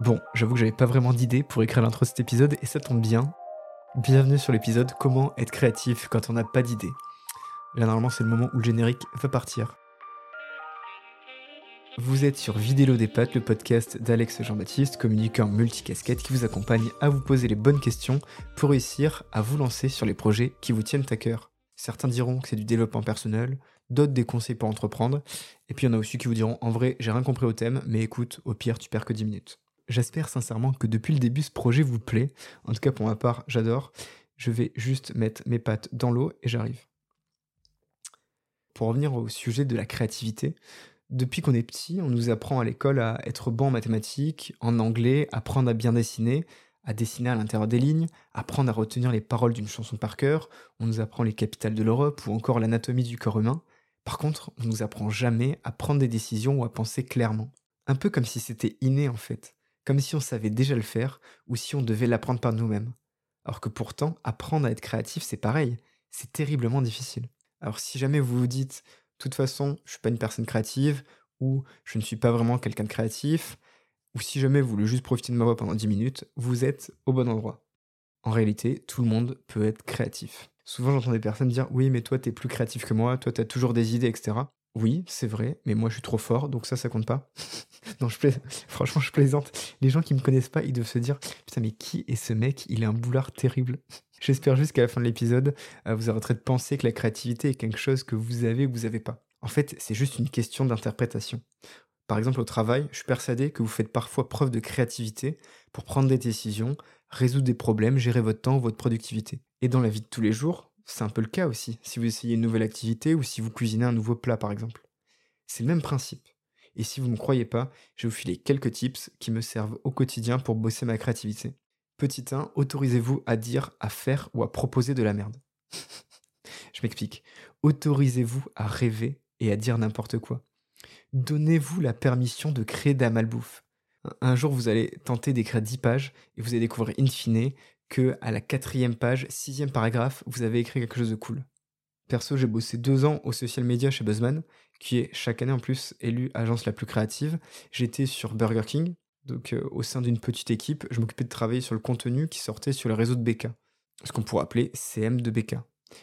Bon, j'avoue que j'avais pas vraiment d'idée pour écrire l'intro de cet épisode et ça tombe bien. Bienvenue sur l'épisode Comment être créatif quand on n'a pas d'idée. Là, normalement, c'est le moment où le générique va partir. Vous êtes sur Vidéo des Pattes, le podcast d'Alex Jean-Baptiste, communicant multicasquette qui vous accompagne à vous poser les bonnes questions pour réussir à vous lancer sur les projets qui vous tiennent à cœur. Certains diront que c'est du développement personnel, d'autres des conseils pour entreprendre, et puis il y en a aussi qui vous diront en vrai, j'ai rien compris au thème, mais écoute, au pire, tu perds que 10 minutes. J'espère sincèrement que depuis le début, ce projet vous plaît. En tout cas, pour ma part, j'adore. Je vais juste mettre mes pattes dans l'eau et j'arrive. Pour revenir au sujet de la créativité, depuis qu'on est petit, on nous apprend à l'école à être bon en mathématiques, en anglais, apprendre à bien dessiner, à dessiner à l'intérieur des lignes, apprendre à retenir les paroles d'une chanson par cœur, on nous apprend les capitales de l'Europe ou encore l'anatomie du corps humain. Par contre, on nous apprend jamais à prendre des décisions ou à penser clairement. Un peu comme si c'était inné en fait comme si on savait déjà le faire ou si on devait l'apprendre par nous-mêmes. Alors que pourtant, apprendre à être créatif, c'est pareil, c'est terriblement difficile. Alors si jamais vous vous dites, de toute façon, je suis pas une personne créative, ou je ne suis pas vraiment quelqu'un de créatif, ou si jamais vous voulez juste profiter de ma voix pendant 10 minutes, vous êtes au bon endroit. En réalité, tout le monde peut être créatif. Souvent, j'entends des personnes dire Oui, mais toi, t'es plus créatif que moi, toi, t'as toujours des idées, etc. Oui, c'est vrai, mais moi je suis trop fort, donc ça, ça compte pas. non, je franchement, je plaisante. Les gens qui me connaissent pas, ils doivent se dire Putain, mais qui est ce mec? Il est un boulard terrible. J'espère juste qu'à la fin de l'épisode, euh, vous arrêterez de penser que la créativité est quelque chose que vous avez ou vous n'avez pas. En fait, c'est juste une question d'interprétation. Par exemple, au travail, je suis persuadé que vous faites parfois preuve de créativité pour prendre des décisions, résoudre des problèmes, gérer votre temps, votre productivité. Et dans la vie de tous les jours, c'est un peu le cas aussi, si vous essayez une nouvelle activité ou si vous cuisinez un nouveau plat par exemple. C'est le même principe. Et si vous ne me croyez pas, je vais vous filer quelques tips qui me servent au quotidien pour bosser ma créativité. Petit 1, autorisez-vous à dire, à faire ou à proposer de la merde. je m'explique. Autorisez-vous à rêver et à dire n'importe quoi. Donnez-vous la permission de créer de la malbouffe. Un jour, vous allez tenter d'écrire 10 pages et vous allez découvrir in fine que à la quatrième page, sixième paragraphe, vous avez écrit quelque chose de cool. Perso, j'ai bossé deux ans au social media chez Buzzman, qui est chaque année en plus élu agence la plus créative. J'étais sur Burger King, donc euh, au sein d'une petite équipe, je m'occupais de travailler sur le contenu qui sortait sur le réseau de BK, ce qu'on pourrait appeler CM de BK.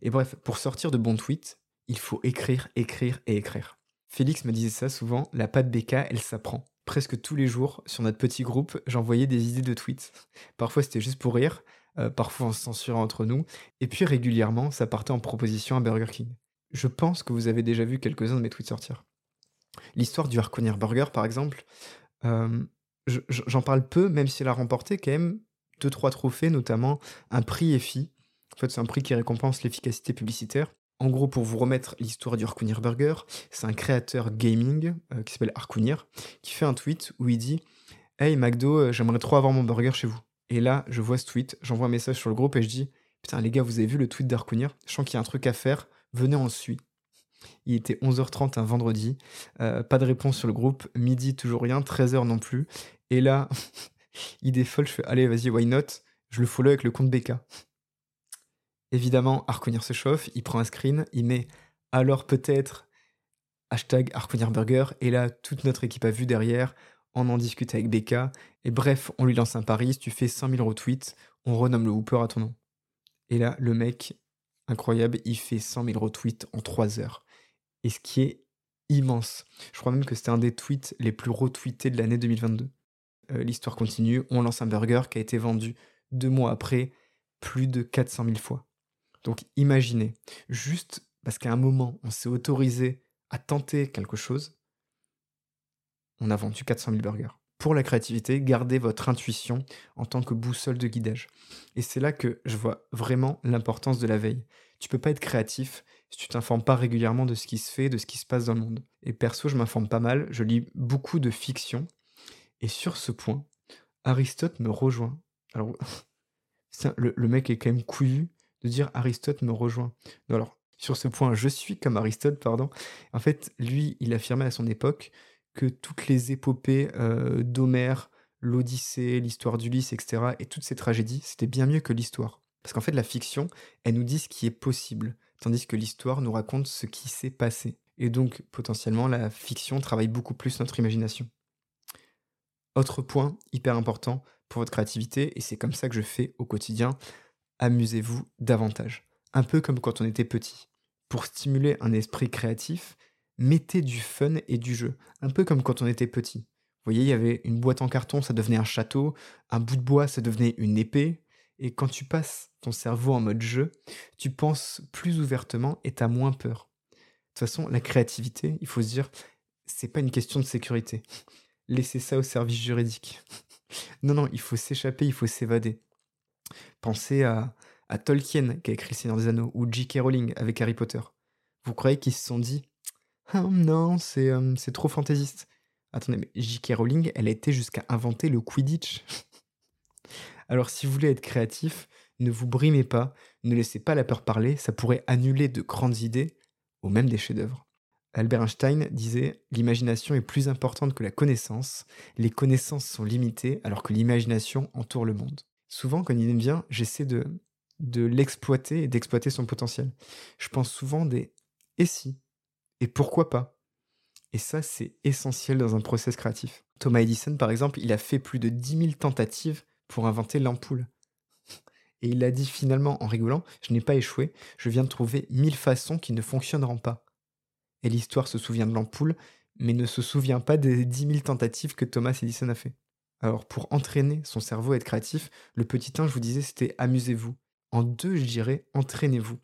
Et bref, pour sortir de bons tweets, il faut écrire, écrire et écrire. Félix me disait ça souvent, la patte BK, elle s'apprend presque tous les jours sur notre petit groupe, j'envoyais des idées de tweets. Parfois c'était juste pour rire, euh, parfois en se censurant entre nous, et puis régulièrement ça partait en proposition à Burger King. Je pense que vous avez déjà vu quelques-uns de mes tweets sortir. L'histoire du Harkonir Burger par exemple, euh, j'en parle peu, même si elle a remporté quand même deux trois trophées, notamment un prix EFI. En fait, c'est un prix qui récompense l'efficacité publicitaire. En gros, pour vous remettre l'histoire du Harkounir Burger, c'est un créateur gaming euh, qui s'appelle Harkounir qui fait un tweet où il dit Hey McDo, euh, j'aimerais trop avoir mon burger chez vous. Et là, je vois ce tweet, j'envoie un message sur le groupe et je dis Putain, les gars, vous avez vu le tweet d'Harkounir? Je sens qu'il y a un truc à faire, venez, on le suit. Il était 11h30 un vendredi, euh, pas de réponse sur le groupe, midi toujours rien, 13h non plus. Et là, idée folle, je fais Allez, vas-y, why not? Je le follow avec le compte BK. Évidemment, Arconir se chauffe, il prend un screen, il met alors peut-être hashtag Burger, et là, toute notre équipe a vu derrière, on en discute avec BK, et bref, on lui lance un pari, si tu fais 100 000 retweets, on renomme le Hooper à ton nom. Et là, le mec, incroyable, il fait 100 000 retweets en 3 heures. Et ce qui est immense. Je crois même que c'était un des tweets les plus retweetés de l'année 2022. Euh, l'histoire continue, on lance un burger qui a été vendu deux mois après plus de 400 000 fois. Donc imaginez, juste parce qu'à un moment, on s'est autorisé à tenter quelque chose, on a vendu 400 000 burgers. Pour la créativité, gardez votre intuition en tant que boussole de guidage. Et c'est là que je vois vraiment l'importance de la veille. Tu peux pas être créatif si tu t'informes pas régulièrement de ce qui se fait, de ce qui se passe dans le monde. Et perso, je m'informe pas mal, je lis beaucoup de fiction. Et sur ce point, Aristote me rejoint. Alors, le, le mec est quand même couillu de dire Aristote me rejoint. alors, sur ce point, je suis comme Aristote, pardon. En fait, lui, il affirmait à son époque que toutes les épopées euh, d'Homère, l'Odyssée, l'histoire d'Ulysse, etc., et toutes ces tragédies, c'était bien mieux que l'histoire. Parce qu'en fait, la fiction, elle nous dit ce qui est possible, tandis que l'histoire nous raconte ce qui s'est passé. Et donc, potentiellement, la fiction travaille beaucoup plus notre imagination. Autre point hyper important pour votre créativité, et c'est comme ça que je fais au quotidien, amusez-vous davantage. Un peu comme quand on était petit. Pour stimuler un esprit créatif, mettez du fun et du jeu. Un peu comme quand on était petit. Vous voyez, il y avait une boîte en carton, ça devenait un château, un bout de bois, ça devenait une épée. Et quand tu passes ton cerveau en mode jeu, tu penses plus ouvertement et t'as moins peur. De toute façon, la créativité, il faut se dire, c'est pas une question de sécurité. Laissez ça au service juridique. non, non, il faut s'échapper, il faut s'évader. Pensez à, Tolkien qui a écrit Le Seigneur des Anneaux ou J.K. Rowling avec Harry Potter. Vous croyez qu'ils se sont dit Ah non, c'est euh, trop fantaisiste. Attendez, mais J.K. Rowling, elle a été jusqu'à inventer le Quidditch. Alors si vous voulez être créatif, ne vous brimez pas, ne laissez pas la peur parler, ça pourrait annuler de grandes idées ou même des chefs-d'œuvre. Albert Einstein disait L'imagination est plus importante que la connaissance, les connaissances sont limitées alors que l'imagination entoure le monde. Souvent, quand il me vient, j'essaie de, l'exploiter et d'exploiter son potentiel. Je pense souvent des et si? Et pourquoi pas? Et ça, c'est essentiel dans un process créatif. Thomas Edison, par exemple, il a fait plus de 10 000 tentatives pour inventer l'ampoule. Et il a dit finalement en rigolant, je n'ai pas échoué, je viens de trouver mille façons qui ne fonctionneront pas et l'histoire se souvient de l'ampoule, mais ne se souvient pas des 10 000 tentatives que Thomas Edison a fait. Alors pour entraîner son cerveau à être créatif, le petit 1, je vous disais, c'était amusez-vous. En deux, je dirais, entraînez-vous.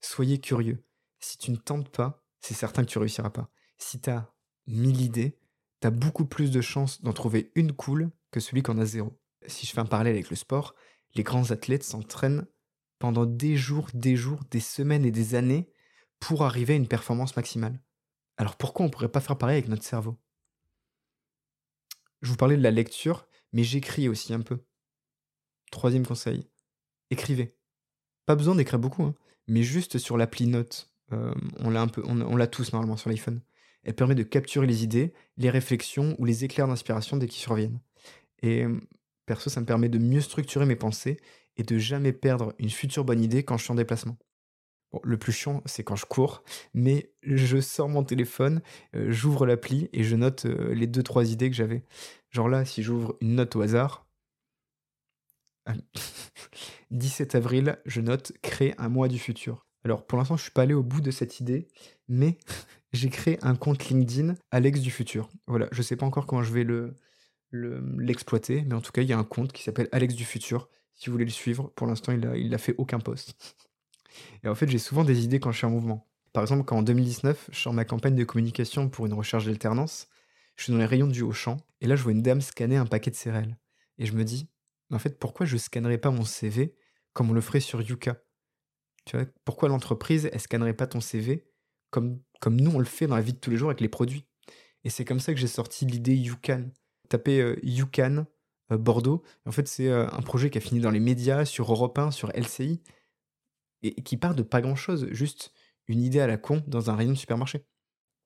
Soyez curieux. Si tu ne tentes pas, c'est certain que tu réussiras pas. Si tu as 1000 idées, tu as beaucoup plus de chances d'en trouver une cool que celui qui en a zéro. Si je fais un parallèle avec le sport, les grands athlètes s'entraînent pendant des jours, des jours, des semaines et des années pour arriver à une performance maximale. Alors pourquoi on ne pourrait pas faire pareil avec notre cerveau? Je vous parlais de la lecture, mais j'écris aussi un peu. Troisième conseil, écrivez. Pas besoin d'écrire beaucoup, hein, mais juste sur l'appli Note. Euh, on l'a on, l'a tous normalement sur l'iPhone. Elle permet de capturer les idées, les réflexions ou les éclairs d'inspiration dès qu'ils surviennent. Et perso, ça me permet de mieux structurer mes pensées et de jamais perdre une future bonne idée quand je suis en déplacement le plus chiant, c'est quand je cours, mais je sors mon téléphone, euh, j'ouvre l'appli et je note euh, les deux trois idées que j'avais. Genre là, si j'ouvre une note au hasard, 17 avril, je note créer un mois du futur. Alors pour l'instant, je suis pas allé au bout de cette idée, mais j'ai créé un compte LinkedIn Alex du futur. Voilà, je sais pas encore comment je vais le l'exploiter, mais en tout cas, il y a un compte qui s'appelle Alex du futur. Si vous voulez le suivre, pour l'instant, il a, il a fait aucun post. Et en fait, j'ai souvent des idées quand je suis en mouvement. Par exemple, quand en 2019, je sors ma campagne de communication pour une recherche d'alternance, je suis dans les rayons du Auchan, et là, je vois une dame scanner un paquet de céréales. Et je me dis, en fait, pourquoi je scannerais pas mon CV comme on le ferait sur Yuka? Pourquoi l'entreprise, elle scannerait pas ton CV comme, comme nous, on le fait dans la vie de tous les jours avec les produits? Et c'est comme ça que j'ai sorti l'idée YouCan. Tapez euh, euh, Bordeaux. En fait, c'est euh, un projet qui a fini dans les médias, sur Europe 1, sur LCI et qui part de pas grand chose, juste une idée à la con dans un rayon de supermarché.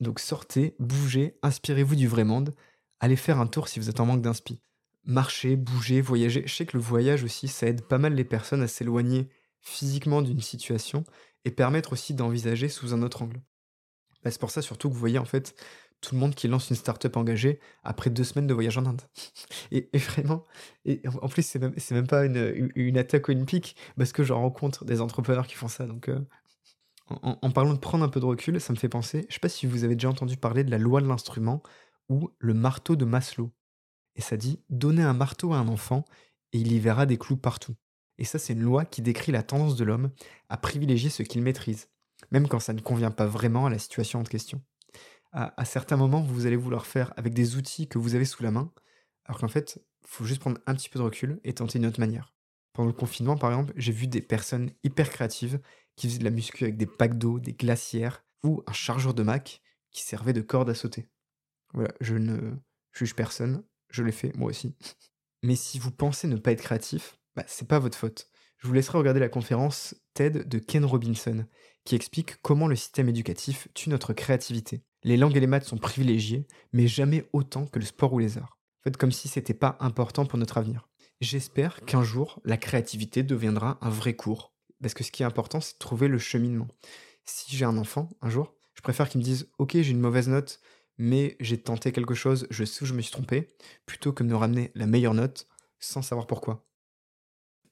Donc sortez, bougez, inspirez-vous du vrai monde, allez faire un tour si vous êtes en manque d'inspi. Marchez, bougez, voyagez. Je sais que le voyage aussi, ça aide pas mal les personnes à s'éloigner physiquement d'une situation et permettre aussi d'envisager sous un autre angle. Bah, c'est pour ça surtout que vous voyez en fait tout le monde qui lance une start-up engagée après deux semaines de voyage en Inde. Et, vraiment, et en plus, c'est même, même pas une, une attaque olympique, parce que je rencontre des entrepreneurs qui font ça. Donc, euh, en, parlant de prendre un peu de recul, ça me fait penser, je sais pas si vous avez déjà entendu parler de la loi de l'instrument ou le marteau de Maslow. Et ça dit, donnez un marteau à un enfant et il y verra des clous partout. Et ça, c'est une loi qui décrit la tendance de l'homme à privilégier ce qu'il maîtrise, même quand ça ne convient pas vraiment à la situation en question à, certains moments, vous allez vouloir faire avec des outils que vous avez sous la main, alors qu'en fait, il faut juste prendre un petit peu de recul et tenter une autre manière. Pendant le confinement, par exemple, j'ai vu des personnes hyper créatives qui faisaient de la muscu avec des packs d'eau, des glacières ou un chargeur de Mac qui servait de corde à sauter. Voilà, je ne juge personne, je l'ai fait moi aussi. Mais si vous pensez ne pas être créatif, bah, c'est pas votre faute. Je vous laisserai regarder la conférence TED de Ken Robinson, qui explique comment le système éducatif tue notre créativité. Les langues et les maths sont privilégiées, mais jamais autant que le sport ou les arts. En fait, comme si c'était pas important pour notre avenir. J'espère qu'un jour, la créativité deviendra un vrai cours. Parce que ce qui est important, c'est de trouver le cheminement. Si j'ai un enfant, un jour, je préfère qu'il me dise Ok, j'ai une mauvaise note, mais j'ai tenté quelque chose, je sais où je me suis trompé, plutôt que de me ramener la meilleure note sans savoir pourquoi.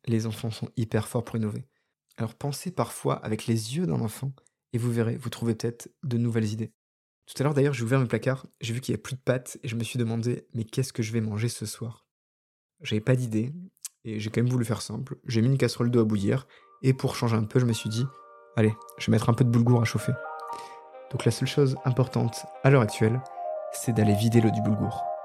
Les enfants sont hyper forts pour innover. Alors pensez parfois avec les yeux d'un enfant et vous verrez, vous trouvez peut-être de nouvelles idées. Tout à l'heure d'ailleurs, j'ai ouvert mes placards, j'ai vu qu'il n'y a plus de pâtes et je me suis demandé mais qu'est-ce que je vais manger ce soir? J'avais pas d'idée et j'ai quand même voulu faire simple. J'ai mis une casserole d'eau à bouillir et pour changer un peu, je me suis dit allez, je vais mettre un peu de boulgour à chauffer. Donc la seule chose importante à l'heure actuelle, c'est d'aller vider l'eau du boulgour.